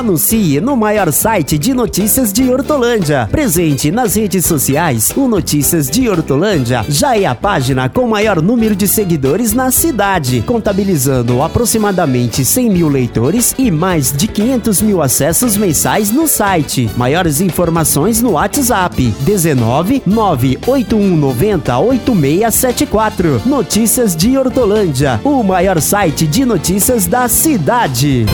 Anuncie no maior site de notícias de Hortolândia. Presente nas redes sociais, o Notícias de Hortolândia já é a página com maior número de seguidores na cidade, contabilizando aproximadamente 100 mil leitores e mais de 500 mil acessos mensais no site. Maiores informações no WhatsApp 19 98190 8674. Notícias de Hortolândia, o maior site de notícias da cidade.